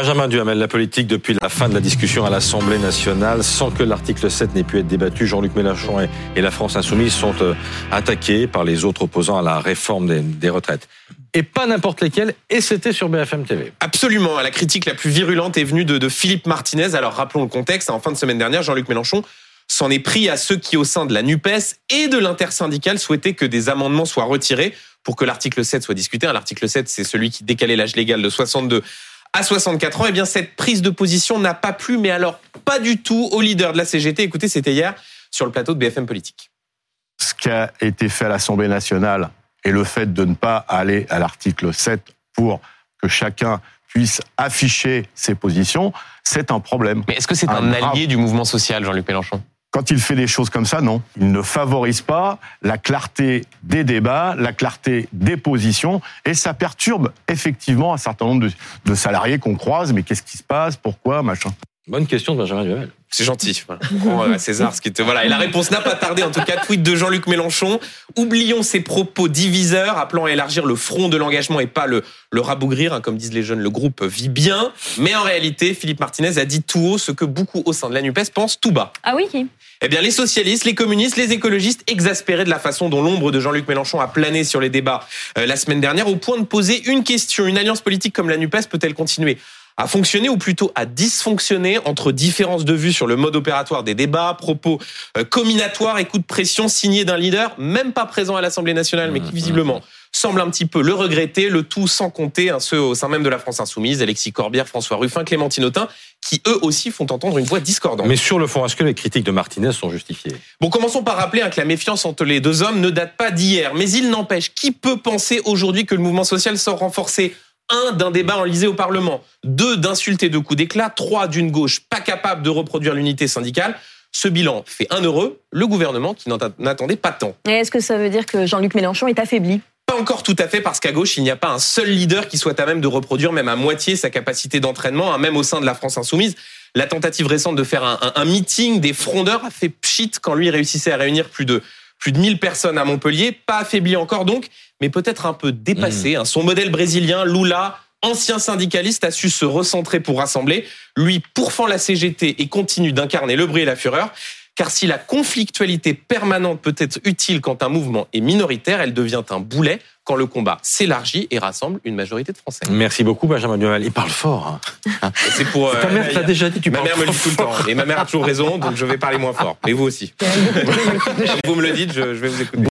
Benjamin Duhamel, la politique depuis la fin de la discussion à l'Assemblée nationale, sans que l'article 7 n'ait pu être débattu, Jean-Luc Mélenchon et la France insoumise sont euh, attaqués par les autres opposants à la réforme des, retraites. Et pas n'importe lesquels, et c'était sur BFM TV. Absolument, la critique la plus virulente est venue de, de Philippe Martinez. Alors rappelons le contexte, en fin de semaine dernière, Jean-Luc Mélenchon s'en est pris à ceux qui, au sein de la NUPES et de l'intersyndicale, souhaitaient que des amendements soient retirés pour que l'article 7 soit discuté. L'article 7, c'est celui qui décalait l'âge légal de 62 à 64 ans, eh bien cette prise de position n'a pas plu, mais alors pas du tout au leader de la CGT. Écoutez, c'était hier sur le plateau de BFM Politique. Ce qui a été fait à l'Assemblée nationale et le fait de ne pas aller à l'article 7 pour que chacun puisse afficher ses positions, c'est un problème. Mais est-ce que c'est un, allié du mouvement social, Jean-Luc Mélenchon? Quand il fait des choses comme ça, non. Il ne favorise pas la clarté des débats, la clarté des positions, et ça perturbe effectivement un certain nombre de, salariés qu'on croise. Mais qu'est-ce qui se passe? Pourquoi? Machin. Bonne question de Benjamin Duhamel. C'est gentil. Voilà. César, ce qui te... voilà. Et la réponse n'a pas tardé. En tout cas, tweet de Jean-Luc Mélenchon. Oublions ces propos diviseurs, appelant à élargir le front de l'engagement et pas le, le rabougrir. Hein, comme disent les jeunes, le groupe vit bien. Mais en réalité, Philippe Martinez a dit tout haut ce que beaucoup au sein de la NUPES pensent tout bas. Ah oui eh bien, les socialistes, les communistes, les écologistes, exaspérés de la façon dont l'ombre de Jean-Luc Mélenchon a plané sur les débats euh, la semaine dernière, au point de poser une question. Une alliance politique comme la NUPES peut-elle continuer à fonctionner ou plutôt à dysfonctionner entre différences de vues sur le mode opératoire des débats, propos euh, combinatoires et coups de pression signés d'un leader, même pas présent à l'Assemblée nationale, mais qui visiblement semble un petit peu le regretter, le tout sans compter hein, ceux au sein même de la France insoumise, Alexis Corbière, François Ruffin, Clémentine Autain, qui eux aussi font entendre une voix discordante. Mais sur le fond, est-ce que les critiques de Martinez sont justifiées? Bon, commençons par rappeler hein, que la méfiance entre les deux hommes ne date pas d'hier, mais il n'empêche, qui peut penser aujourd'hui que le mouvement social sort renforcé? Un, d'un débat enlisé au Parlement. Deux, d'insulter de coups d'éclat. Trois, d'une gauche pas capable de reproduire l'unité syndicale. Ce bilan fait un heureux, le gouvernement qui n'attendait pas tant. Est-ce que ça veut dire que Jean-Luc Mélenchon est affaibli? Pas encore tout à fait parce qu'à gauche, il n'y a pas un seul leader qui soit à même de reproduire même à moitié sa capacité d'entraînement, hein, même au sein de la France insoumise. La tentative récente de faire un, un meeting des frondeurs a fait pchit quand lui réussissait à réunir plus de plus de 1000 personnes à Montpellier, pas affaibli encore donc, mais peut-être un peu dépassé. Mmh. Hein. Son modèle brésilien, Lula, ancien syndicaliste, a su se recentrer pour rassembler. Lui pourfend la CGT et continue d'incarner le bruit et la fureur. Car si la conflictualité permanente peut être utile quand un mouvement est minoritaire, elle devient un boulet quand le combat s'élargit et rassemble une majorité de Français. Merci beaucoup, Benjamin Duhamel. Il parle fort. Hein. C'est pour. ta mère euh, t'a déjà dit, tu Ma mère me le dit tout le temps. Et ma mère a toujours raison, donc je vais parler moins fort. Mais vous aussi. vous me le dites, je vais vous écouter.